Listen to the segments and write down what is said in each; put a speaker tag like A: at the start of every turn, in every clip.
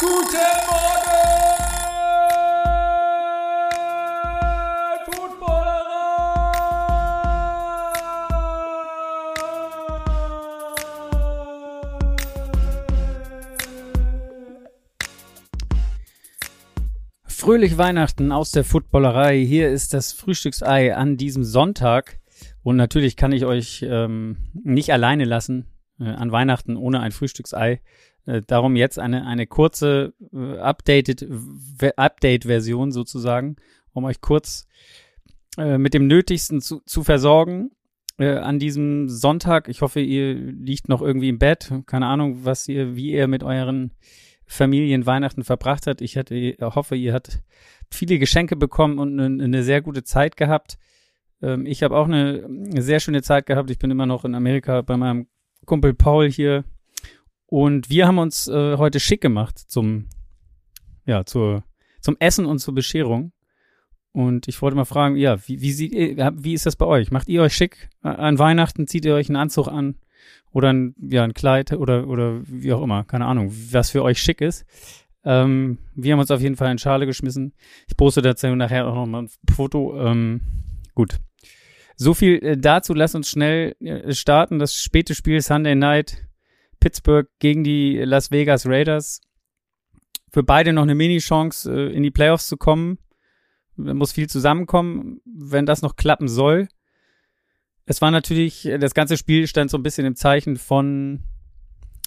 A: Guten Morgen, Footballerei!
B: Fröhlich Weihnachten aus der Footballerei. Hier ist das Frühstücksei an diesem Sonntag. Und natürlich kann ich euch ähm, nicht alleine lassen äh, an Weihnachten ohne ein Frühstücksei. Äh, darum jetzt eine, eine kurze äh, Update-Version sozusagen, um euch kurz äh, mit dem Nötigsten zu, zu versorgen an diesem Sonntag. Ich hoffe, ihr liegt noch irgendwie im Bett. Keine Ahnung, was ihr, wie ihr mit euren Familien Weihnachten verbracht habt. Ich hatte, hoffe, ihr habt viele Geschenke bekommen und eine, eine sehr gute Zeit gehabt. Ähm, ich habe auch eine, eine sehr schöne Zeit gehabt. Ich bin immer noch in Amerika bei meinem Kumpel Paul hier. Und wir haben uns äh, heute schick gemacht zum, ja, zur, zum Essen und zur Bescherung. Und ich wollte mal fragen, ja, wie, wie, sieht, wie ist das bei euch? Macht ihr euch schick an Weihnachten? Zieht ihr euch einen Anzug an? Oder ein, ja, ein Kleid oder, oder wie auch immer. Keine Ahnung, was für euch schick ist. Ähm, wir haben uns auf jeden Fall in Schale geschmissen. Ich poste dazu nachher auch noch mal ein Foto. Ähm, gut. So viel äh, dazu. Lass uns schnell äh, starten. Das späte Spiel Sunday Night. Pittsburgh gegen die Las Vegas Raiders. Für beide noch eine Mini-Chance, äh, in die Playoffs zu kommen. Da muss viel zusammenkommen, wenn das noch klappen soll. Es war natürlich, äh, das ganze Spiel stand so ein bisschen im Zeichen von,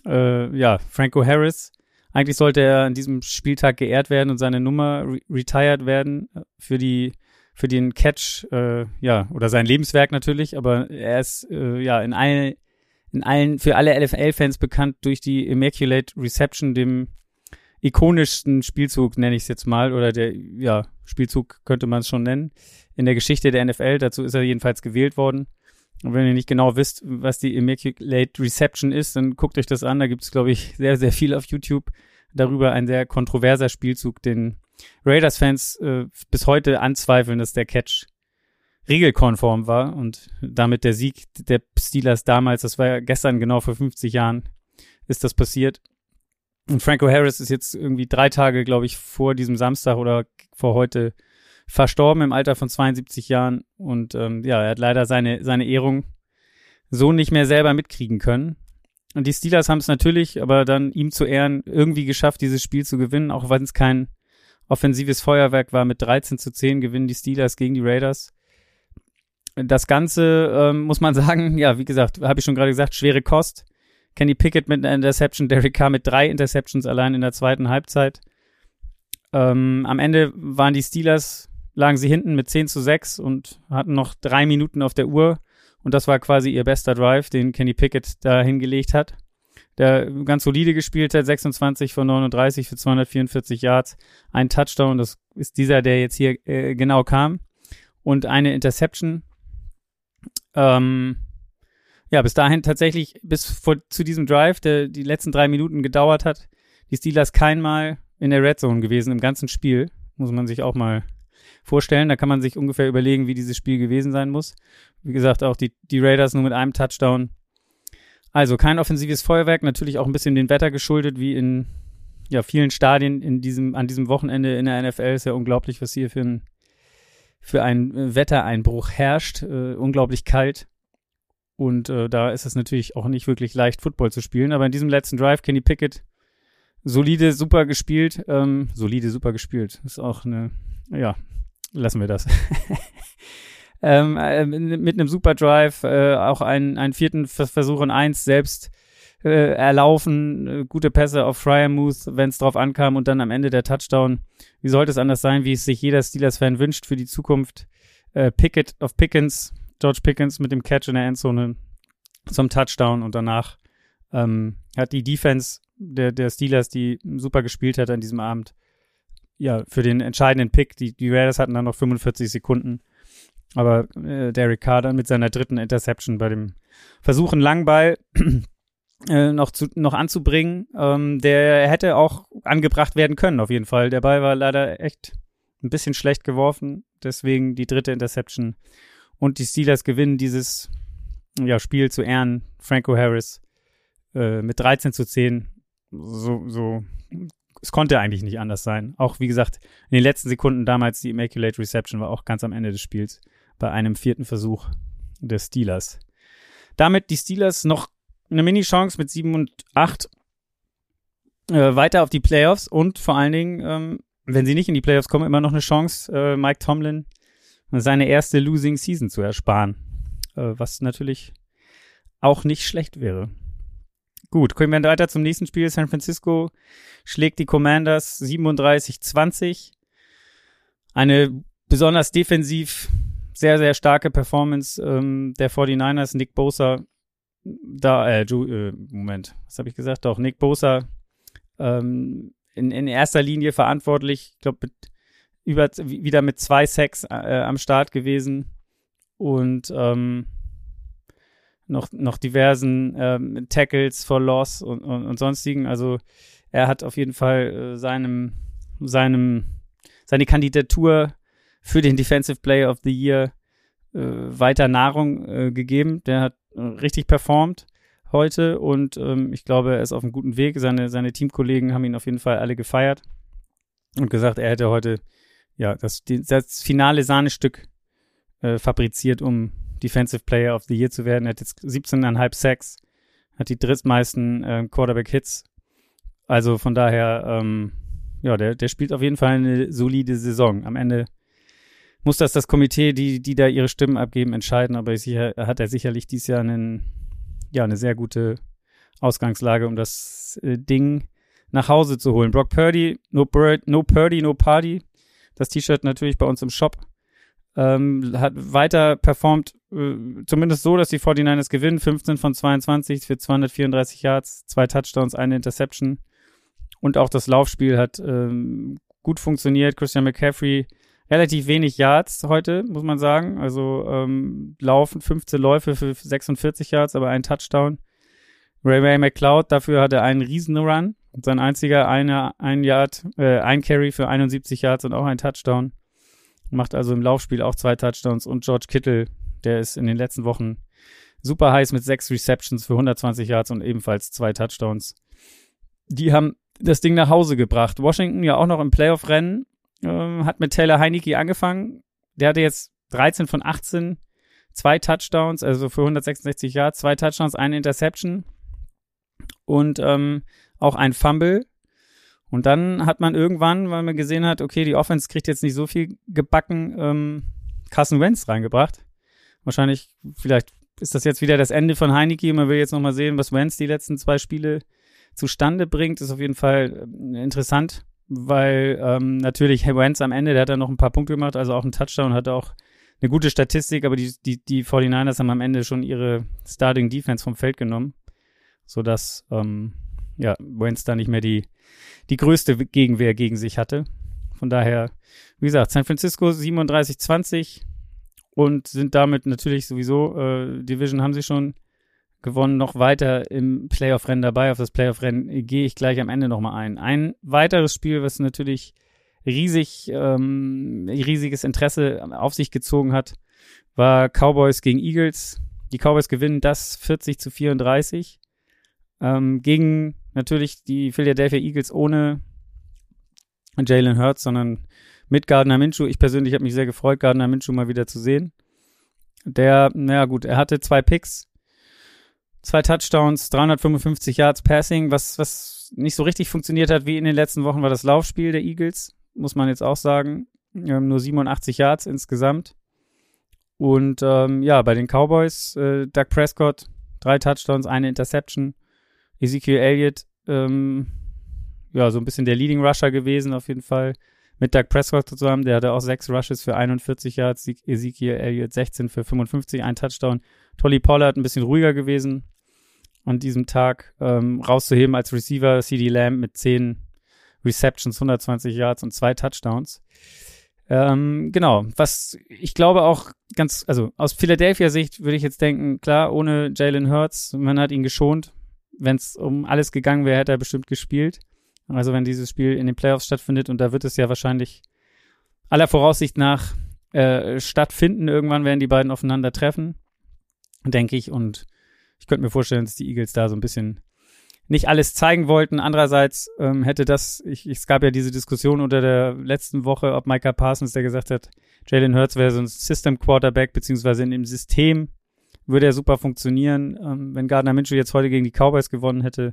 B: äh, ja, Franco Harris. Eigentlich sollte er an diesem Spieltag geehrt werden und seine Nummer re retired werden äh, für die für den Catch, äh, ja, oder sein Lebenswerk natürlich, aber er ist äh, ja in allen, in allen, für alle LFL-Fans bekannt durch die Immaculate Reception, dem ikonischsten Spielzug, nenne ich es jetzt mal, oder der, ja, Spielzug könnte man es schon nennen, in der Geschichte der NFL. Dazu ist er jedenfalls gewählt worden. Und wenn ihr nicht genau wisst, was die Immaculate Reception ist, dann guckt euch das an. Da gibt es, glaube ich, sehr, sehr viel auf YouTube darüber. Ein sehr kontroverser Spielzug, den Raiders-Fans äh, bis heute anzweifeln, dass der Catch regelkonform war und damit der Sieg der Steelers damals, das war ja gestern genau vor 50 Jahren, ist das passiert. Und Franco Harris ist jetzt irgendwie drei Tage, glaube ich, vor diesem Samstag oder vor heute verstorben im Alter von 72 Jahren. Und ähm, ja, er hat leider seine, seine Ehrung so nicht mehr selber mitkriegen können. Und die Steelers haben es natürlich, aber dann ihm zu Ehren irgendwie geschafft, dieses Spiel zu gewinnen, auch wenn es kein offensives Feuerwerk war. Mit 13 zu 10 gewinnen die Steelers gegen die Raiders. Das Ganze, ähm, muss man sagen, ja, wie gesagt, habe ich schon gerade gesagt, schwere Kost. Kenny Pickett mit einer Interception, Derek Carr mit drei Interceptions allein in der zweiten Halbzeit. Ähm, am Ende waren die Steelers, lagen sie hinten mit 10 zu 6 und hatten noch drei Minuten auf der Uhr. Und das war quasi ihr bester Drive, den Kenny Pickett da hingelegt hat. Der ganz solide gespielt hat, 26 von 39 für 244 Yards, ein Touchdown, das ist dieser, der jetzt hier äh, genau kam. Und eine Interception. Ähm, ja, bis dahin tatsächlich, bis vor, zu diesem Drive, der die letzten drei Minuten gedauert hat, die Steelers keinmal in der Red Zone gewesen im ganzen Spiel. Muss man sich auch mal vorstellen. Da kann man sich ungefähr überlegen, wie dieses Spiel gewesen sein muss. Wie gesagt, auch die, die Raiders nur mit einem Touchdown. Also kein offensives Feuerwerk, natürlich auch ein bisschen dem Wetter geschuldet, wie in ja, vielen Stadien in diesem, an diesem Wochenende in der NFL. Ist ja unglaublich, was hier für ein, für ein Wettereinbruch herrscht. Äh, unglaublich kalt. Und äh, da ist es natürlich auch nicht wirklich leicht, Football zu spielen. Aber in diesem letzten Drive, Kenny Pickett, solide, super gespielt. Ähm, solide, super gespielt. Ist auch eine, ja, lassen wir das. ähm, äh, mit einem super Drive, äh, auch einen, einen vierten Versuch und eins selbst äh, erlaufen, äh, gute Pässe auf Fryermuth, wenn es drauf ankam und dann am Ende der Touchdown. Wie sollte es anders sein, wie es sich jeder Steelers-Fan wünscht für die Zukunft? Äh, Pickett auf Pickens, George Pickens mit dem Catch in der Endzone zum Touchdown und danach ähm, hat die Defense der, der Steelers, die super gespielt hat an diesem Abend, ja, für den entscheidenden Pick. Die, die Raiders hatten dann noch 45 Sekunden. Aber äh, Derek dann mit seiner dritten Interception bei dem Versuch, einen Langball äh, noch, zu, noch anzubringen, ähm, der hätte auch angebracht werden können, auf jeden Fall. Der Ball war leider echt ein bisschen schlecht geworfen, deswegen die dritte Interception. Und die Steelers gewinnen dieses ja, Spiel zu Ehren. Franco Harris äh, mit 13 zu 10. So, so es konnte eigentlich nicht anders sein. Auch wie gesagt, in den letzten Sekunden damals die Immaculate Reception war auch ganz am Ende des Spiels bei einem vierten Versuch des Steelers. Damit die Steelers noch eine Mini-Chance mit 7 und 8 äh, weiter auf die Playoffs und vor allen Dingen, ähm, wenn sie nicht in die Playoffs kommen, immer noch eine Chance, äh, Mike Tomlin seine erste Losing Season zu ersparen. Äh, was natürlich auch nicht schlecht wäre. Gut, kommen wir weiter zum nächsten Spiel. San Francisco schlägt die Commanders 37-20. Eine besonders defensiv sehr, sehr starke Performance ähm, der 49ers. Nick Bosa, da, äh, Ju, äh Moment, was habe ich gesagt? Doch, Nick Bosa ähm, in, in erster Linie verantwortlich. Ich glaube, über, wieder mit zwei Sacks äh, am Start gewesen und ähm, noch, noch diversen ähm, Tackles for Loss und, und, und, sonstigen. Also er hat auf jeden Fall äh, seinem, seinem, seine Kandidatur für den Defensive Player of the Year äh, weiter Nahrung äh, gegeben. Der hat richtig performt heute und ähm, ich glaube, er ist auf einem guten Weg. Seine, seine Teamkollegen haben ihn auf jeden Fall alle gefeiert und gesagt, er hätte heute ja das, das finale Sahnestück äh, fabriziert, um Defensive Player of the Year zu werden. Er hat jetzt 17,5 Sacks, hat die drittmeisten äh, Quarterback-Hits. Also von daher, ähm, ja, der, der spielt auf jeden Fall eine solide Saison. Am Ende muss das das Komitee, die, die da ihre Stimmen abgeben, entscheiden, aber sicher, hat er sicherlich dieses Jahr einen ja, eine sehr gute Ausgangslage, um das äh, Ding nach Hause zu holen. Brock Purdy, no, Bird, no Purdy, no Party. Das T-Shirt natürlich bei uns im Shop. Ähm, hat weiter performt, äh, zumindest so, dass die 49ers gewinnen. 15 von 22 für 234 Yards, zwei Touchdowns, eine Interception. Und auch das Laufspiel hat ähm, gut funktioniert. Christian McCaffrey relativ wenig Yards heute, muss man sagen. Also ähm, laufen 15 Läufe für 46 Yards, aber ein Touchdown. Ray Ray McCloud, dafür hat er einen Riesen-Run. Sein einziger eine, ein Yard, äh, ein Carry für 71 Yards und auch ein Touchdown. Macht also im Laufspiel auch zwei Touchdowns. Und George Kittle, der ist in den letzten Wochen super heiß mit sechs Receptions für 120 Yards und ebenfalls zwei Touchdowns. Die haben das Ding nach Hause gebracht. Washington ja auch noch im Playoff-Rennen, äh, hat mit Taylor Heineke angefangen. Der hatte jetzt 13 von 18, zwei Touchdowns, also für 166 Yards, zwei Touchdowns, eine Interception und ähm, auch ein Fumble. Und dann hat man irgendwann, weil man gesehen hat, okay, die Offense kriegt jetzt nicht so viel gebacken, ähm, Carson Wentz reingebracht. Wahrscheinlich, vielleicht ist das jetzt wieder das Ende von Heineke. Man will jetzt nochmal sehen, was Wentz die letzten zwei Spiele zustande bringt. Ist auf jeden Fall äh, interessant weil ähm, natürlich Wentz am Ende, der hat dann noch ein paar Punkte gemacht, also auch einen Touchdown, hat auch eine gute Statistik, aber die, die, die 49ers haben am Ende schon ihre Starting Defense vom Feld genommen, sodass ähm, ja, Wentz da nicht mehr die, die größte Gegenwehr gegen sich hatte. Von daher, wie gesagt, San Francisco 37-20 und sind damit natürlich sowieso, äh, Division haben sie schon gewonnen, noch weiter im Playoff-Rennen dabei. Auf das Playoff-Rennen gehe ich gleich am Ende nochmal ein. Ein weiteres Spiel, was natürlich riesig, ähm, riesiges Interesse auf sich gezogen hat, war Cowboys gegen Eagles. Die Cowboys gewinnen das 40 zu 34 ähm, gegen natürlich die Philadelphia Eagles ohne Jalen Hurts, sondern mit Gardner Minshew. Ich persönlich habe mich sehr gefreut, Gardner Minshew mal wieder zu sehen. Der, naja gut, er hatte zwei Picks, zwei Touchdowns, 355 Yards Passing. Was, was nicht so richtig funktioniert hat wie in den letzten Wochen, war das Laufspiel der Eagles, muss man jetzt auch sagen. Ähm, nur 87 Yards insgesamt. Und ähm, ja, bei den Cowboys, äh, Doug Prescott, drei Touchdowns, eine Interception. Ezekiel Elliott, ähm, ja, so ein bisschen der Leading Rusher gewesen auf jeden Fall. Mit Doug Prescott zusammen, der hatte auch sechs Rushes für 41 Yards, Ezekiel Elliott 16 für 55, ein Touchdown. Tolly Pollard ein bisschen ruhiger gewesen, an diesem Tag ähm, rauszuheben als Receiver. CD Lamb mit 10 Receptions, 120 Yards und zwei Touchdowns. Ähm, genau, was ich glaube auch ganz, also aus Philadelphia Sicht würde ich jetzt denken, klar, ohne Jalen Hurts, man hat ihn geschont. Wenn es um alles gegangen wäre, hätte er bestimmt gespielt. Also wenn dieses Spiel in den Playoffs stattfindet und da wird es ja wahrscheinlich aller Voraussicht nach äh, stattfinden. Irgendwann werden die beiden aufeinander treffen, denke ich. Und ich könnte mir vorstellen, dass die Eagles da so ein bisschen nicht alles zeigen wollten. Andererseits ähm, hätte das, ich, es gab ja diese Diskussion unter der letzten Woche, ob Micah Parsons, der gesagt hat, Jalen Hurts wäre so ein System Quarterback, beziehungsweise in dem System würde er super funktionieren. Ähm, wenn Gardner Minshew jetzt heute gegen die Cowboys gewonnen hätte,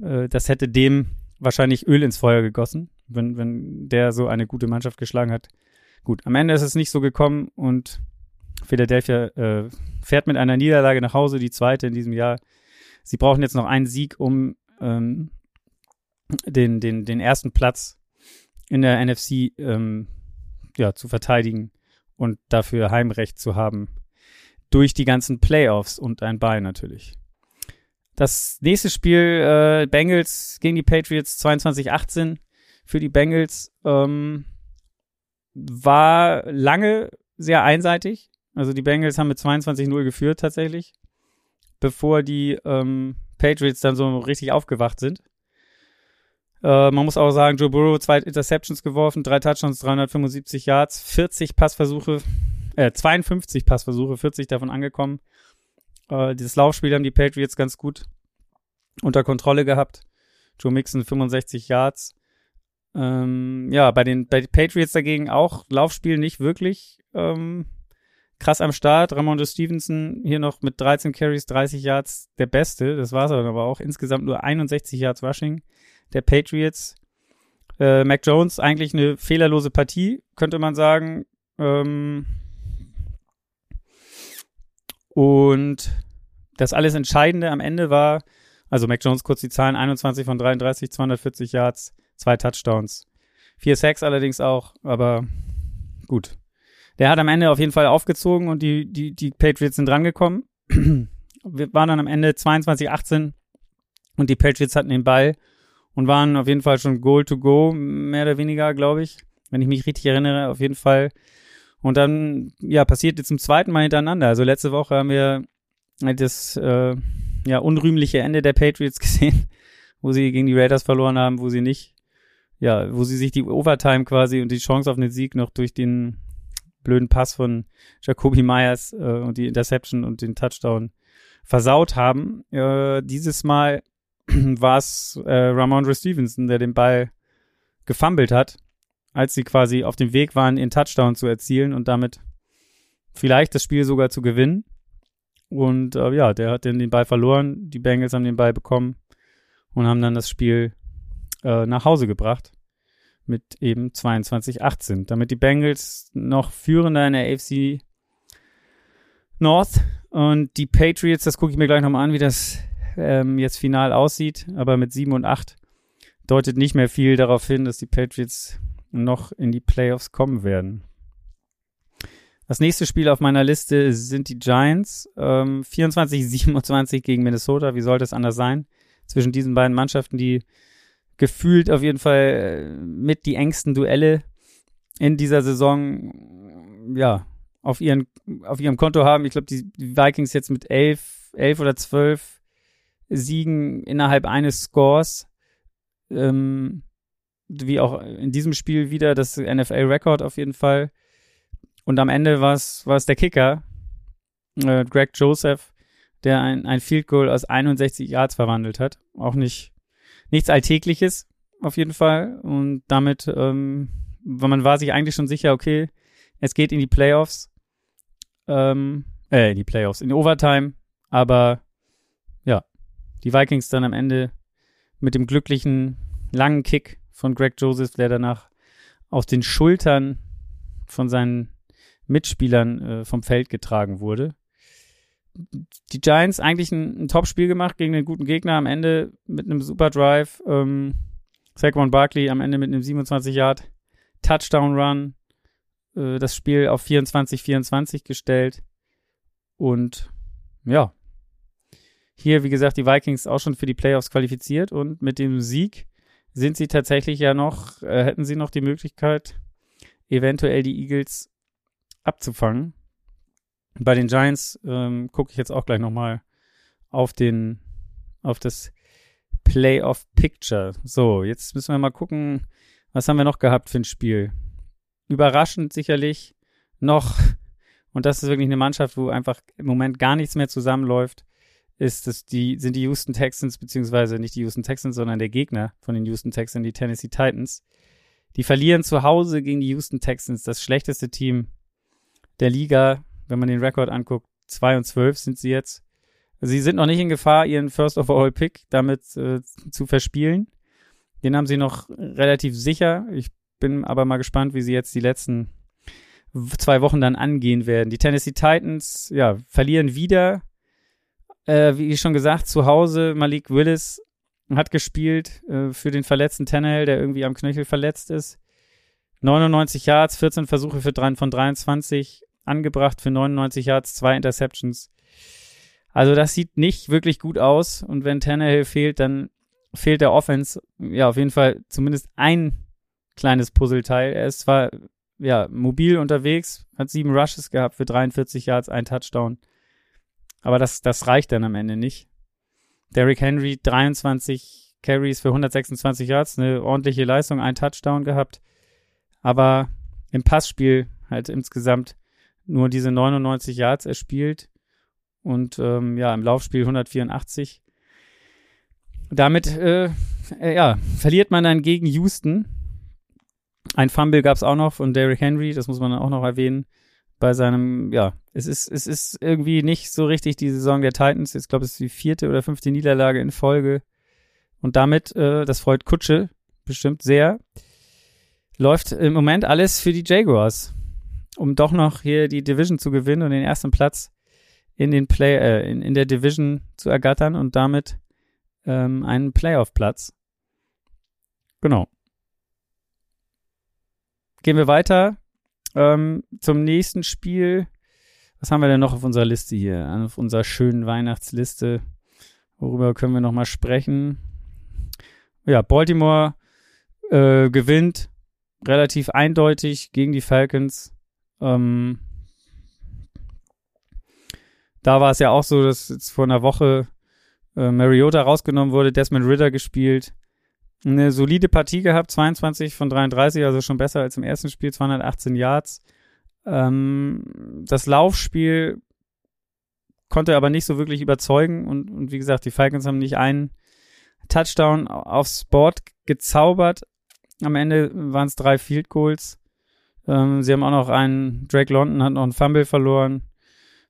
B: äh, das hätte dem wahrscheinlich Öl ins Feuer gegossen, wenn, wenn der so eine gute Mannschaft geschlagen hat. Gut, am Ende ist es nicht so gekommen und Philadelphia äh, fährt mit einer Niederlage nach Hause, die zweite in diesem Jahr. Sie brauchen jetzt noch einen Sieg, um ähm, den, den, den ersten Platz in der NFC ähm, ja, zu verteidigen und dafür Heimrecht zu haben. Durch die ganzen Playoffs und ein Ball natürlich. Das nächste Spiel, äh, Bengals gegen die Patriots 22-18 für die Bengals, ähm, war lange sehr einseitig. Also die Bengals haben mit 22-0 geführt tatsächlich, bevor die ähm, Patriots dann so richtig aufgewacht sind. Äh, man muss auch sagen, Joe Burrow zwei Interceptions geworfen, drei Touchdowns, 375 Yards, 40 Passversuche, äh, 52 Passversuche, 40 davon angekommen. Äh, dieses Laufspiel haben die Patriots ganz gut unter Kontrolle gehabt. Joe Mixon 65 Yards. Ähm, ja, bei den, bei den Patriots dagegen auch Laufspiel nicht wirklich ähm, krass am Start. Ramondo Stevenson hier noch mit 13 Carries, 30 Yards der Beste. Das war es aber auch. Insgesamt nur 61 Yards Rushing der Patriots. Äh, Mac Jones eigentlich eine fehlerlose Partie, könnte man sagen. Ähm, und das alles Entscheidende am Ende war, also Mac Jones kurz die Zahlen, 21 von 33, 240 Yards, zwei Touchdowns. Vier Sacks allerdings auch, aber gut. Der hat am Ende auf jeden Fall aufgezogen und die, die, die Patriots sind drangekommen. Wir waren dann am Ende 22-18 und die Patriots hatten den Ball und waren auf jeden Fall schon Goal to go, mehr oder weniger, glaube ich. Wenn ich mich richtig erinnere, auf jeden Fall und dann, ja, passierte zum zweiten Mal hintereinander. Also letzte Woche haben wir das äh, ja, unrühmliche Ende der Patriots gesehen, wo sie gegen die Raiders verloren haben, wo sie nicht, ja, wo sie sich die Overtime quasi und die Chance auf einen Sieg noch durch den blöden Pass von Jacoby Myers äh, und die Interception und den Touchdown versaut haben. Äh, dieses Mal war es äh, Ramondre Stevenson, der den Ball gefummelt hat als sie quasi auf dem Weg waren, ihren Touchdown zu erzielen und damit vielleicht das Spiel sogar zu gewinnen. Und äh, ja, der hat dann den Ball verloren. Die Bengals haben den Ball bekommen und haben dann das Spiel äh, nach Hause gebracht mit eben 22-18. Damit die Bengals noch führender in der AFC North und die Patriots, das gucke ich mir gleich nochmal an, wie das ähm, jetzt final aussieht, aber mit 7 und 8 deutet nicht mehr viel darauf hin, dass die Patriots noch in die Playoffs kommen werden. Das nächste Spiel auf meiner Liste sind die Giants. Ähm, 24-27 gegen Minnesota. Wie sollte es anders sein? Zwischen diesen beiden Mannschaften, die gefühlt auf jeden Fall äh, mit die engsten Duelle in dieser Saison, ja, auf, ihren, auf ihrem Konto haben. Ich glaube, die, Vikings jetzt mit elf, elf oder zwölf Siegen innerhalb eines Scores. Ähm, wie auch in diesem Spiel wieder das NFL-Record auf jeden Fall. Und am Ende war es der Kicker, äh, Greg Joseph, der ein, ein Field Goal aus 61 Yards verwandelt hat. Auch nicht nichts Alltägliches auf jeden Fall. Und damit, ähm, man war sich eigentlich schon sicher, okay, es geht in die Playoffs. Ähm, äh, in die Playoffs, in Overtime. Aber ja, die Vikings dann am Ende mit dem glücklichen langen Kick von Greg Joseph, der danach auf den Schultern von seinen Mitspielern äh, vom Feld getragen wurde. Die Giants eigentlich ein, ein Top-Spiel gemacht gegen einen guten Gegner, am Ende mit einem super Drive. Ähm, Saquon Barkley am Ende mit einem 27 Yard Touchdown Run. Äh, das Spiel auf 24-24 gestellt. Und ja, hier, wie gesagt, die Vikings auch schon für die Playoffs qualifiziert und mit dem Sieg sind sie tatsächlich ja noch, äh, hätten sie noch die Möglichkeit, eventuell die Eagles abzufangen. Bei den Giants ähm, gucke ich jetzt auch gleich nochmal auf den, auf das Playoff Picture. So, jetzt müssen wir mal gucken, was haben wir noch gehabt für ein Spiel. Überraschend sicherlich noch, und das ist wirklich eine Mannschaft, wo einfach im Moment gar nichts mehr zusammenläuft. ist es die, sind die Houston Texans, beziehungsweise nicht die Houston Texans, sondern der Gegner von den Houston Texans, die Tennessee Titans. Die verlieren zu Hause gegen die Houston Texans, das schlechteste Team der Liga, wenn man den Rekord anguckt. 2 und 12 sind sie jetzt. Sie sind noch nicht in Gefahr, ihren First Overall Pick damit äh, zu verspielen. Den haben sie noch relativ sicher. Ich bin aber mal gespannt, wie sie jetzt die letzten zwei Wochen dann angehen werden. Die Tennessee Titans, ja, verlieren wieder. Äh, wie schon gesagt, zu Hause Malik Willis hat gespielt äh, für den verletzten Tannehill, der irgendwie am Knöchel verletzt ist. 99 Yards, 14 Versuche für drei, von 23 angebracht für 99 Yards, zwei Interceptions. Also das sieht nicht wirklich gut aus und wenn Tannehill fehlt, dann fehlt der Offense ja auf jeden Fall zumindest ein kleines Puzzleteil. Er ist zwar ja mobil unterwegs, hat sieben Rushes gehabt für 43 Yards, ein Touchdown, aber das das reicht dann am Ende nicht. Derrick Henry 23 Carries für 126 Yards, eine ordentliche Leistung, ein Touchdown gehabt, aber im Passspiel halt insgesamt nur diese 99 Yards erspielt und ähm, ja, im Laufspiel 184. Damit äh, äh, ja, verliert man dann gegen Houston. Ein Fumble gab es auch noch von Derrick Henry, das muss man auch noch erwähnen. Bei seinem, ja, es ist, es ist irgendwie nicht so richtig die Saison der Titans. Ich glaube, es ist die vierte oder fünfte Niederlage in Folge. Und damit, äh, das freut Kutsche bestimmt sehr, läuft im Moment alles für die Jaguars, um doch noch hier die Division zu gewinnen und den ersten Platz in den Play, äh, in, in der Division zu ergattern und damit ähm, einen Playoff-Platz. Genau. Gehen wir weiter ähm, zum nächsten Spiel. Was haben wir denn noch auf unserer Liste hier? Auf unserer schönen Weihnachtsliste. Worüber können wir noch mal sprechen? Ja, Baltimore äh, gewinnt relativ eindeutig gegen die Falcons. Ähm, da war es ja auch so, dass jetzt vor einer Woche äh, Mariota rausgenommen wurde, Desmond Ritter gespielt. Eine solide Partie gehabt, 22 von 33, also schon besser als im ersten Spiel, 218 Yards. Ähm, das Laufspiel konnte aber nicht so wirklich überzeugen und, und wie gesagt, die Falcons haben nicht einen Touchdown aufs Board gezaubert. Am Ende waren es drei Field Goals. Ähm, sie haben auch noch einen, Drake London hat noch einen Fumble verloren.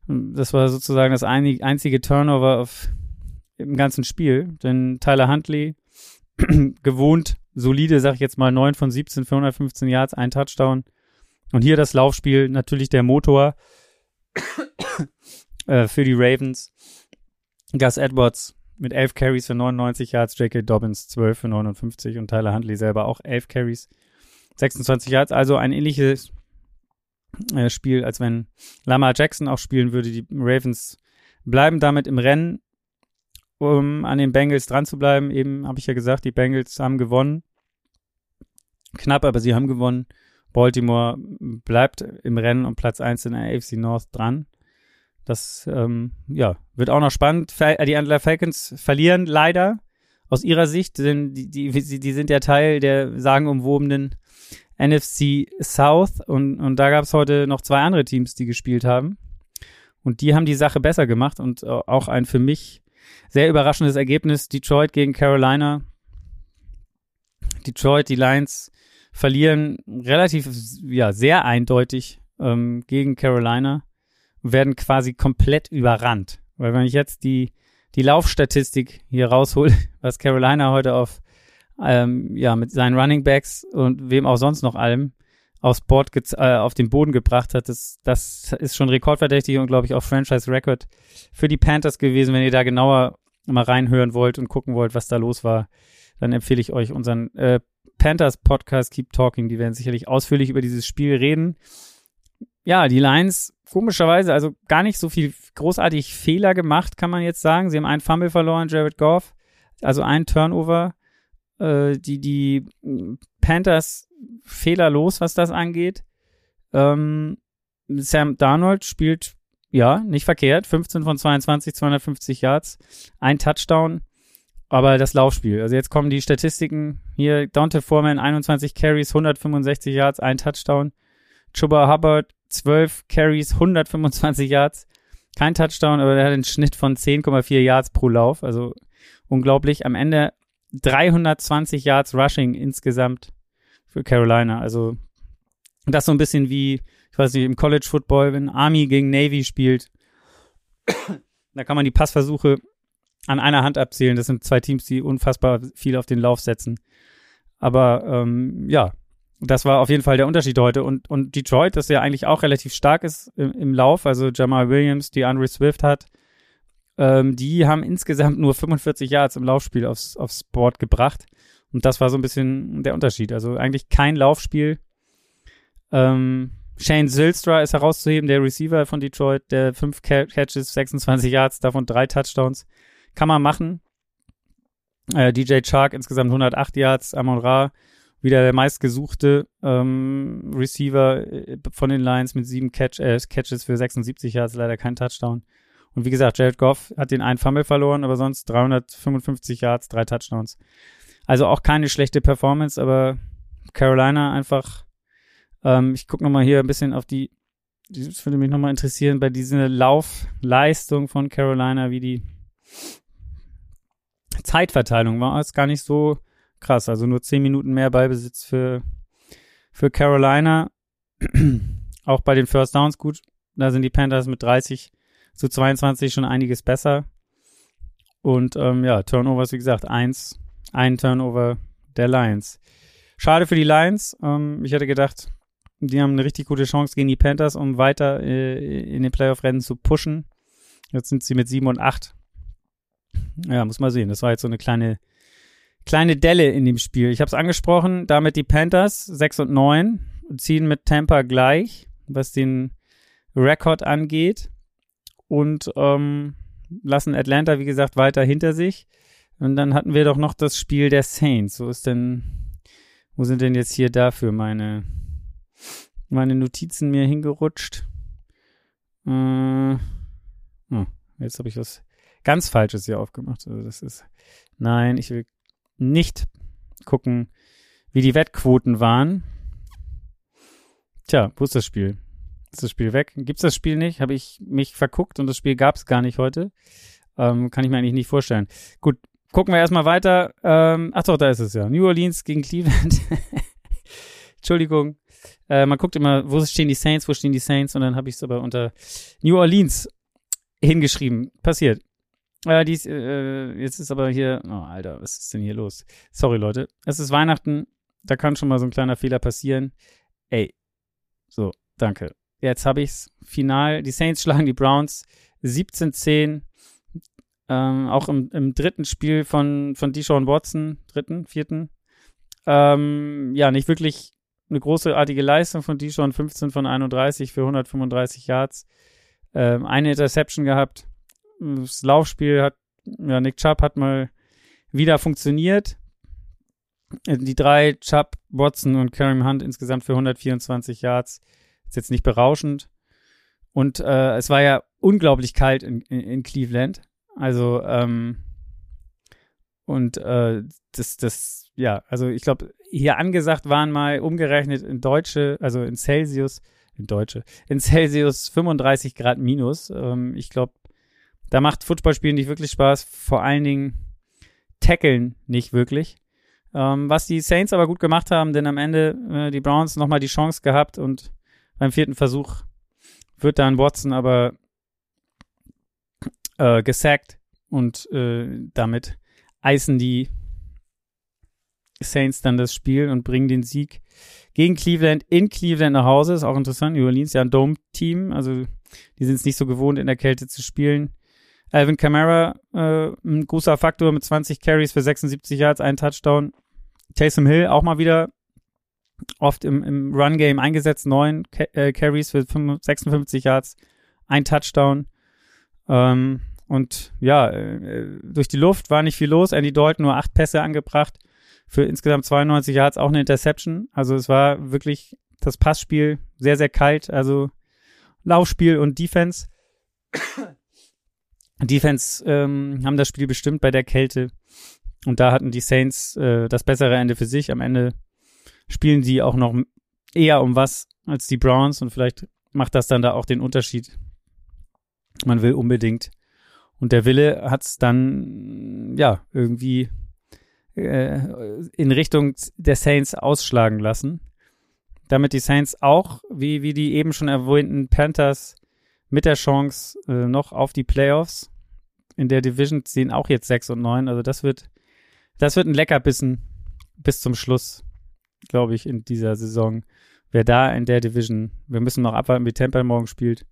B: Das war sozusagen das einzige Turnover auf, im ganzen Spiel. Denn Tyler Huntley, gewohnt solide, sag ich jetzt mal, 9 von 17 für 115 Yards, ein Touchdown. Und hier das Laufspiel, natürlich der Motor äh, für die Ravens. Gus Edwards mit 11 Carries für 99 Yards, J.K. Dobbins 12 für 59 und Tyler Huntley selber auch 11 Carries, 26 Yards. Also ein ähnliches äh, Spiel, als wenn Lamar Jackson auch spielen würde. Die Ravens bleiben damit im Rennen, um an den Bengals dran zu bleiben. Eben habe ich ja gesagt, die Bengals haben gewonnen. Knapp, aber sie haben gewonnen. Baltimore bleibt im Rennen um Platz 1 in der AFC North dran. Das ähm, ja, wird auch noch spannend. Die Atlanta Falcons verlieren leider aus ihrer Sicht, denn die, die, die sind ja Teil der sagenumwobenen NFC South und, und da gab es heute noch zwei andere Teams, die gespielt haben. Und die haben die Sache besser gemacht und auch ein für mich sehr überraschendes Ergebnis. Detroit gegen Carolina. Detroit, die Lions verlieren relativ, ja, sehr eindeutig ähm, gegen Carolina und werden quasi komplett überrannt. Weil wenn ich jetzt die, die Laufstatistik hier raushol, was Carolina heute auf ähm, ja, mit seinen Running Backs und wem auch sonst noch allem aufs Board äh, auf den Boden gebracht hat, das, das ist schon rekordverdächtig und glaube ich auch Franchise Record für die Panthers gewesen. Wenn ihr da genauer mal reinhören wollt und gucken wollt, was da los war, dann empfehle ich euch unseren äh, Panthers Podcast Keep Talking. Die werden sicherlich ausführlich über dieses Spiel reden. Ja, die Lions, komischerweise, also gar nicht so viel großartig Fehler gemacht, kann man jetzt sagen. Sie haben einen Fumble verloren, Jared Goff, also ein Turnover äh, die, die Panthers fehlerlos, was das angeht. Ähm, Sam Darnold spielt, ja, nicht verkehrt. 15 von 22, 250 Yards, ein Touchdown, aber das Laufspiel. Also jetzt kommen die Statistiken hier. Dante Foreman, 21 Carries, 165 Yards, ein Touchdown. Chuba Hubbard, 12 Carries, 125 Yards, kein Touchdown, aber der hat einen Schnitt von 10,4 Yards pro Lauf. Also unglaublich. Am Ende 320 Yards Rushing insgesamt für Carolina. Also das so ein bisschen wie, ich weiß nicht, im College Football, wenn Army gegen Navy spielt. da kann man die Passversuche an einer Hand abzählen. Das sind zwei Teams, die unfassbar viel auf den Lauf setzen. Aber ähm, ja, das war auf jeden Fall der Unterschied heute. Und, und Detroit, das ja eigentlich auch relativ stark ist im, im Lauf, also Jamal Williams, die Andre Swift hat, ähm, die haben insgesamt nur 45 Yards im Laufspiel aufs, aufs Board gebracht. Und das war so ein bisschen der Unterschied. Also eigentlich kein Laufspiel. Ähm, Shane Zylstra ist herauszuheben, der Receiver von Detroit, der fünf Catches, 26 Yards, davon drei Touchdowns. Kann man machen. Äh, DJ Chark insgesamt 108 Yards, Amon Ra wieder der meistgesuchte ähm, Receiver äh, von den Lions mit sieben Catch, äh, Catches für 76 Yards, leider kein Touchdown. Und wie gesagt, Jared Goff hat den einen Fumble verloren, aber sonst 355 Yards, drei Touchdowns. Also auch keine schlechte Performance, aber Carolina einfach, ähm, ich gucke nochmal hier ein bisschen auf die, das würde mich nochmal interessieren, bei dieser Laufleistung von Carolina, wie die Zeitverteilung war es gar nicht so krass. Also nur zehn Minuten mehr Ballbesitz für, für Carolina. Auch bei den First Downs gut. Da sind die Panthers mit 30 zu 22 schon einiges besser. Und ähm, ja, Turnovers, wie gesagt, eins, ein Turnover der Lions. Schade für die Lions. Ähm, ich hätte gedacht, die haben eine richtig gute Chance gegen die Panthers, um weiter äh, in den Playoff-Rennen zu pushen. Jetzt sind sie mit 7 und 8. Ja, muss man sehen. Das war jetzt so eine kleine kleine Delle in dem Spiel. Ich habe es angesprochen, damit die Panthers 6 und 9 ziehen mit Tampa gleich, was den Rekord angeht und ähm, lassen Atlanta, wie gesagt, weiter hinter sich. Und dann hatten wir doch noch das Spiel der Saints. Wo ist denn, wo sind denn jetzt hier dafür meine, meine Notizen mir hingerutscht? Äh, oh, jetzt habe ich was ganz Falsches hier aufgemacht. Also das ist, nein, ich will nicht gucken, wie die Wettquoten waren. Tja, wo ist das Spiel? Ist das Spiel weg? Gibt's das Spiel nicht? Habe ich mich verguckt und das Spiel gab's gar nicht heute. Ähm, kann ich mir eigentlich nicht vorstellen. Gut, gucken wir erstmal weiter. Ähm, ach doch, da ist es ja. New Orleans gegen Cleveland. Entschuldigung. Äh, man guckt immer, wo stehen die Saints, wo stehen die Saints und dann habe ich es aber unter New Orleans hingeschrieben. Passiert. Äh, dies, äh, jetzt ist aber hier, oh Alter, was ist denn hier los? Sorry, Leute. Es ist Weihnachten, da kann schon mal so ein kleiner Fehler passieren. Ey, so, danke. Jetzt habe ich's. Final, die Saints schlagen die Browns 17-10. Ähm, auch im, im, dritten Spiel von, von Deshaun Watson, dritten, vierten. Ähm, ja, nicht wirklich eine großartige Leistung von Deshaun, 15 von 31 für 135 Yards. Ähm, eine Interception gehabt das Laufspiel hat, ja, Nick Chubb hat mal wieder funktioniert. Die drei, Chubb, Watson und Kareem Hunt insgesamt für 124 Yards. Ist jetzt nicht berauschend. Und äh, es war ja unglaublich kalt in, in, in Cleveland. Also, ähm, und äh, das, das, ja, also ich glaube, hier angesagt waren mal umgerechnet in Deutsche, also in Celsius, in Deutsche, in Celsius 35 Grad minus. Ähm, ich glaube, da macht Footballspielen nicht wirklich Spaß. Vor allen Dingen tackeln nicht wirklich. Ähm, was die Saints aber gut gemacht haben, denn am Ende äh, die Browns nochmal die Chance gehabt und beim vierten Versuch wird dann Watson aber äh, gesackt und äh, damit eisen die Saints dann das Spiel und bringen den Sieg gegen Cleveland in Cleveland nach Hause. Ist auch interessant. New Orleans ja ein Dome-Team, also die sind es nicht so gewohnt, in der Kälte zu spielen. Alvin Kamara, äh, ein großer Faktor mit 20 Carries für 76 Yards, ein Touchdown. Taysom Hill auch mal wieder oft im, im Run-Game eingesetzt, neun äh, Carries für 56 Yards, ein Touchdown. Ähm, und ja, äh, durch die Luft war nicht viel los. Andy Dalton nur acht Pässe angebracht für insgesamt 92 Yards, auch eine Interception. Also es war wirklich das Passspiel sehr, sehr kalt. Also Laufspiel und Defense. Defense ähm, haben das Spiel bestimmt bei der Kälte. Und da hatten die Saints äh, das bessere Ende für sich. Am Ende spielen sie auch noch eher um was als die Browns und vielleicht macht das dann da auch den Unterschied. Man will unbedingt. Und der Wille hat es dann, ja, irgendwie äh, in Richtung der Saints ausschlagen lassen. Damit die Saints auch, wie, wie die eben schon erwähnten Panthers, mit der Chance äh, noch auf die Playoffs in der Division ziehen auch jetzt 6 und 9. Also das wird, das wird ein Leckerbissen bis zum Schluss, glaube ich, in dieser Saison. Wer da in der Division, wir müssen noch abwarten, wie Tampa morgen spielt.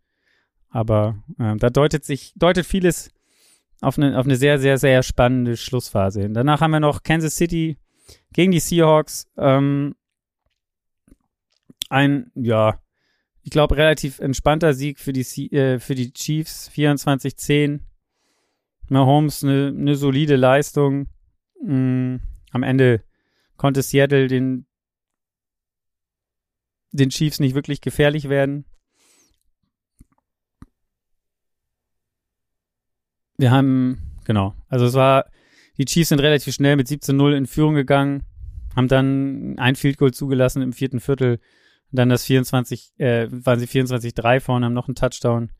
B: Aber äh, da deutet sich, deutet vieles auf eine, auf eine sehr, sehr, sehr spannende Schlussphase hin. Danach haben wir noch Kansas City gegen die Seahawks. Ähm, ein, ja, ich glaube, relativ entspannter Sieg für die, äh, für die Chiefs. 24-10. Mahomes eine, eine solide Leistung. Mhm. Am Ende konnte Seattle den, den Chiefs nicht wirklich gefährlich werden. Wir haben, genau, also es war, die Chiefs sind relativ schnell mit 17-0 in Führung gegangen, haben dann ein Field Goal zugelassen im vierten Viertel, dann das 24, äh, waren sie 24-3 vorne, haben noch einen Touchdown.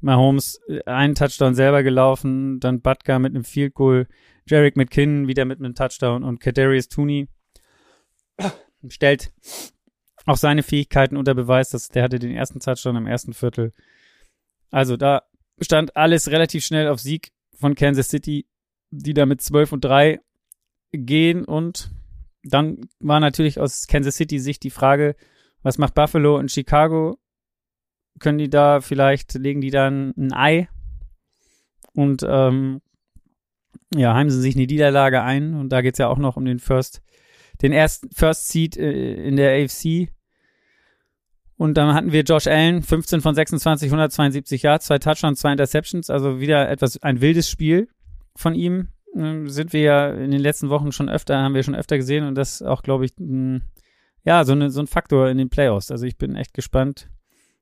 B: Mahomes äh, einen Touchdown selber gelaufen, dann Butker mit einem Field Goal, Jarek McKinnon wieder mit einem Touchdown und Kadarius Tooney stellt auch seine Fähigkeiten unter Beweis, dass der hatte den ersten Touchdown im ersten Viertel. Also da stand alles relativ schnell auf Sieg von Kansas City, die da mit 12 und 3 gehen. Und dann war natürlich aus Kansas City Sicht die Frage, was macht Buffalo und Chicago? Können die da vielleicht, legen die dann ein Ei und ähm, ja, heimsen sich eine Niederlage ein. Und da geht es ja auch noch um den First, den ersten First Seed äh, in der AFC. Und dann hatten wir Josh Allen, 15 von 26, 172 Yards, zwei Touchdowns, zwei Interceptions, also wieder etwas, ein wildes Spiel von ihm. Ähm, sind wir ja in den letzten Wochen schon öfter, haben wir schon öfter gesehen und das auch, glaube ich, ja, so, eine, so ein Faktor in den Playoffs. Also ich bin echt gespannt,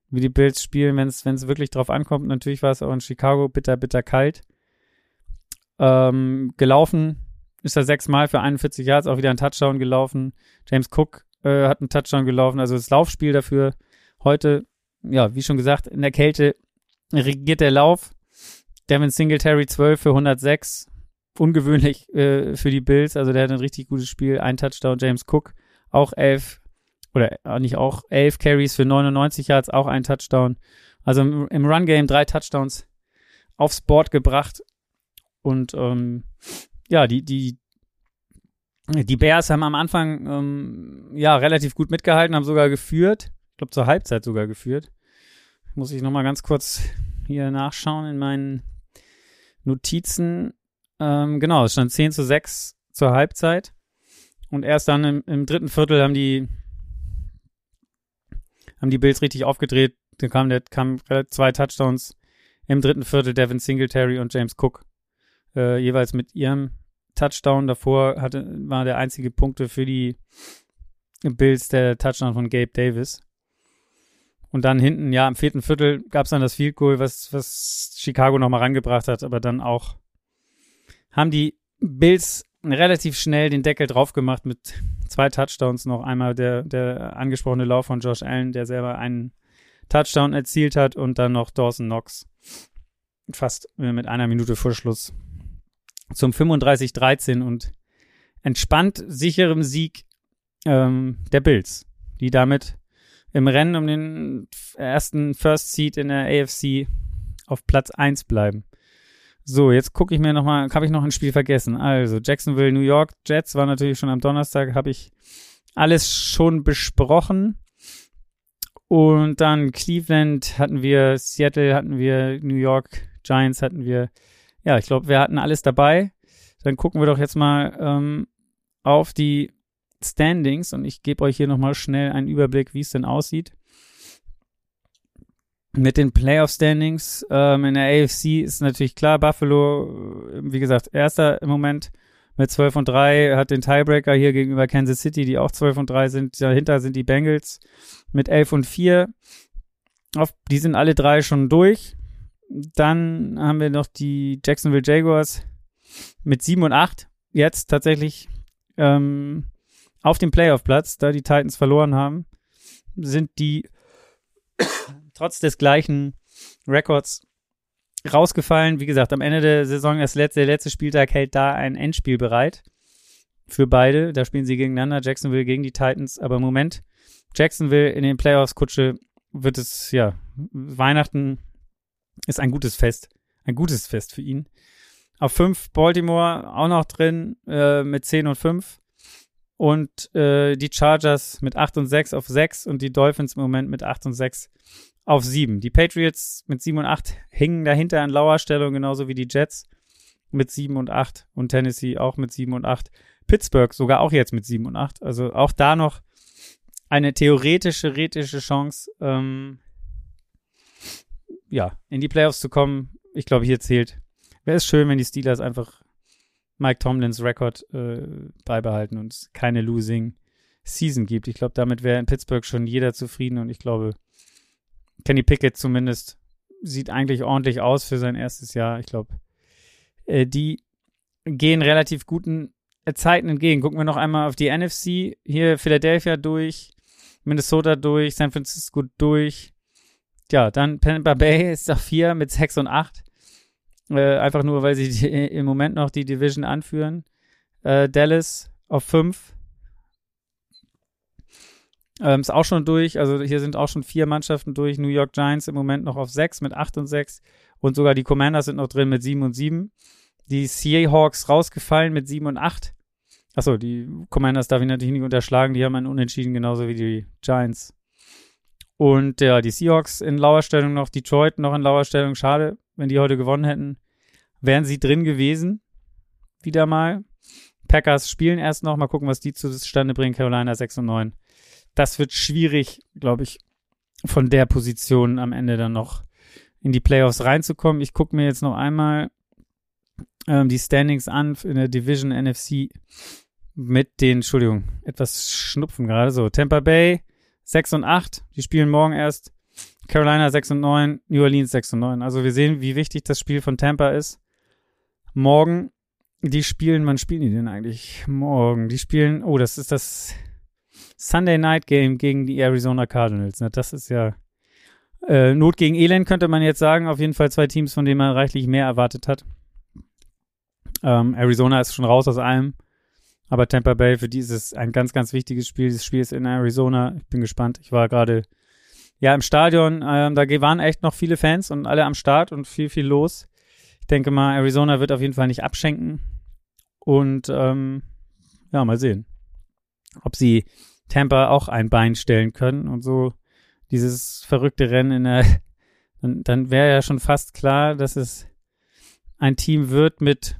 B: wie die Bills spielen, wenn es wirklich drauf ankommt. Natürlich war es auch in Chicago bitter, bitter kalt. Ähm, gelaufen ist er sechsmal für 41 Yards, auch wieder ein Touchdown gelaufen. James Cook äh, hat einen Touchdown gelaufen, also das Laufspiel dafür Heute, ja, wie schon gesagt, in der Kälte regiert der Lauf. Devin Singletary 12 für 106. Ungewöhnlich äh, für die Bills. Also der hat ein richtig gutes Spiel. Ein Touchdown. James Cook auch 11 oder äh, nicht auch 11 Carries für 99 Yards, auch ein Touchdown. Also im, im Run-Game drei Touchdowns aufs Board gebracht. Und ähm, ja, die, die, die Bears haben am Anfang ähm, ja relativ gut mitgehalten, haben sogar geführt glaube zur Halbzeit sogar geführt. Muss ich nochmal ganz kurz hier nachschauen in meinen Notizen. Ähm, genau, es stand 10 zu 6 zur Halbzeit. Und erst dann im, im dritten Viertel haben die, haben die Bills richtig aufgedreht. Da kamen der, kamen zwei Touchdowns im dritten Viertel, Devin Singletary und James Cook, äh, jeweils mit ihrem Touchdown. Davor hatte, war der einzige Punkte für die Bills der Touchdown von Gabe Davis. Und dann hinten, ja, im vierten Viertel gab es dann das Field Goal, was, was Chicago nochmal rangebracht hat, aber dann auch haben die Bills relativ schnell den Deckel drauf gemacht mit zwei Touchdowns noch. Einmal der, der angesprochene Lauf von Josh Allen, der selber einen Touchdown erzielt hat und dann noch Dawson Knox fast mit einer Minute vor Schluss zum 35-13 und entspannt sicherem Sieg ähm, der Bills, die damit im Rennen um den ersten First Seed in der AFC auf Platz 1 bleiben. So, jetzt gucke ich mir nochmal, habe ich noch ein Spiel vergessen. Also, Jacksonville, New York, Jets war natürlich schon am Donnerstag, habe ich alles schon besprochen. Und dann Cleveland hatten wir, Seattle hatten wir, New York, Giants hatten wir. Ja, ich glaube, wir hatten alles dabei. Dann gucken wir doch jetzt mal ähm, auf die Standings und ich gebe euch hier nochmal schnell einen Überblick, wie es denn aussieht. Mit den Playoff-Standings ähm, in der AFC ist natürlich klar, Buffalo, äh, wie gesagt, erster im Moment mit 12 und 3, hat den Tiebreaker hier gegenüber Kansas City, die auch 12 und 3 sind. Dahinter sind die Bengals mit 11 und 4. Auf, die sind alle drei schon durch. Dann haben wir noch die Jacksonville Jaguars mit 7 und 8. Jetzt tatsächlich ähm, auf dem Playoff-Platz, da die Titans verloren haben, sind die trotz des gleichen Records rausgefallen. Wie gesagt, am Ende der Saison, das letzte, der letzte Spieltag hält da ein Endspiel bereit für beide. Da spielen sie gegeneinander. Jacksonville gegen die Titans. Aber im Moment, Jacksonville in den Playoffs, Kutsche, wird es, ja, Weihnachten ist ein gutes Fest. Ein gutes Fest für ihn. Auf 5 Baltimore auch noch drin äh, mit 10 und 5. Und äh, die Chargers mit 8 und 6 auf 6 und die Dolphins im Moment mit 8 und 6 auf 7. Die Patriots mit 7 und 8 hingen dahinter in Lauerstellung, genauso wie die Jets mit 7 und 8 und Tennessee auch mit 7 und 8. Pittsburgh sogar auch jetzt mit 7 und 8. Also auch da noch eine theoretische, retische Chance, ähm, ja, in die Playoffs zu kommen. Ich glaube, hier zählt. Wäre es schön, wenn die Steelers einfach Mike Tomlins Rekord äh, beibehalten und es keine Losing Season gibt. Ich glaube, damit wäre in Pittsburgh schon jeder zufrieden und ich glaube, Kenny Pickett zumindest sieht eigentlich ordentlich aus für sein erstes Jahr. Ich glaube, äh, die gehen relativ guten äh, Zeiten entgegen. Gucken wir noch einmal auf die NFC. Hier Philadelphia durch, Minnesota durch, San Francisco durch. Ja, dann Tampa Bay ist auf 4 mit 6 und 8. Äh, einfach nur, weil sie die, im Moment noch die Division anführen. Äh, Dallas auf 5 ähm, ist auch schon durch. Also hier sind auch schon vier Mannschaften durch. New York Giants im Moment noch auf sechs mit acht und sechs. Und sogar die Commanders sind noch drin mit sieben und sieben. Die Seahawks rausgefallen mit sieben und acht. Achso, die Commanders darf ich natürlich nicht unterschlagen. Die haben einen Unentschieden, genauso wie die Giants. Und ja, die Seahawks in Lauerstellung noch. Detroit noch in Lauerstellung. Schade, wenn die heute gewonnen hätten. Wären sie drin gewesen. Wieder mal. Packers spielen erst noch. Mal gucken, was die zustande bringen. Carolina 6 und 9 das wird schwierig, glaube ich, von der Position am Ende dann noch in die Playoffs reinzukommen. Ich gucke mir jetzt noch einmal ähm, die Standings an in der Division NFC mit den, Entschuldigung, etwas Schnupfen gerade. So, Tampa Bay 6 und 8, die spielen morgen erst. Carolina 6 und 9, New Orleans 6 und 9. Also wir sehen, wie wichtig das Spiel von Tampa ist. Morgen, die spielen, wann spielen die denn eigentlich? Morgen, die spielen, oh, das ist das Sunday Night Game gegen die Arizona Cardinals. Ne? Das ist ja äh, Not gegen Elend, könnte man jetzt sagen. Auf jeden Fall zwei Teams, von denen man reichlich mehr erwartet hat. Ähm, Arizona ist schon raus aus allem. Aber Tampa Bay, für die ist es ein ganz, ganz wichtiges Spiel. Dieses Spiel ist in Arizona. Ich bin gespannt. Ich war gerade ja im Stadion. Ähm, da waren echt noch viele Fans und alle am Start und viel, viel los. Ich denke mal, Arizona wird auf jeden Fall nicht abschenken. Und ähm, ja, mal sehen, ob sie Tampa auch ein Bein stellen können und so dieses verrückte Rennen in der, dann, dann wäre ja schon fast klar, dass es ein Team wird mit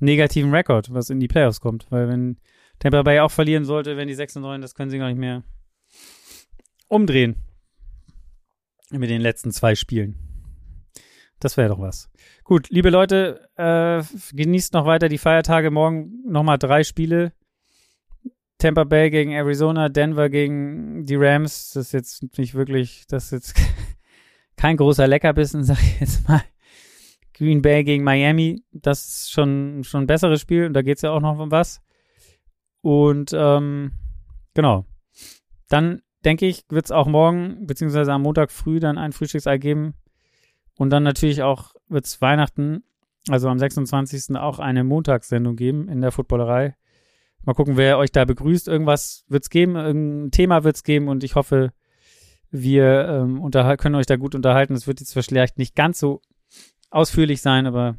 B: negativem Rekord, was in die Playoffs kommt. Weil wenn Tampa Bay auch verlieren sollte, wenn die 6 und 9, das können sie gar nicht mehr umdrehen. Mit den letzten zwei Spielen. Das wäre doch was. Gut, liebe Leute, äh, genießt noch weiter die Feiertage. Morgen nochmal drei Spiele. Tampa Bay gegen Arizona, Denver gegen die Rams. Das ist jetzt nicht wirklich, das ist jetzt kein großer Leckerbissen, sag ich jetzt mal. Green Bay gegen Miami, das ist schon, schon ein besseres Spiel und da geht es ja auch noch um was. Und ähm, genau. Dann denke ich, wird es auch morgen, beziehungsweise am Montag früh dann ein Frühstücksei geben. Und dann natürlich auch wird es Weihnachten, also am 26. auch eine Montagssendung geben in der Footballerei. Mal gucken, wer euch da begrüßt. Irgendwas wird es geben, irgendein Thema wird es geben und ich hoffe, wir ähm, können euch da gut unterhalten. Es wird jetzt vielleicht nicht ganz so ausführlich sein, aber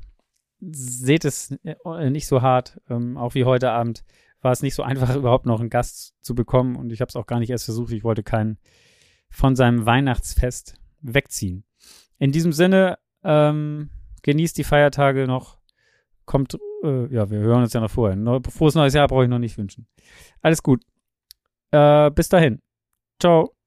B: seht es äh, nicht so hart. Ähm, auch wie heute Abend war es nicht so einfach, überhaupt noch einen Gast zu bekommen und ich habe es auch gar nicht erst versucht. Ich wollte keinen von seinem Weihnachtsfest wegziehen. In diesem Sinne, ähm, genießt die Feiertage noch kommt, äh, ja, wir hören uns ja noch vorher. Neu, frohes neues Jahr brauche ich noch nicht wünschen. Alles gut. Äh, bis dahin. Ciao.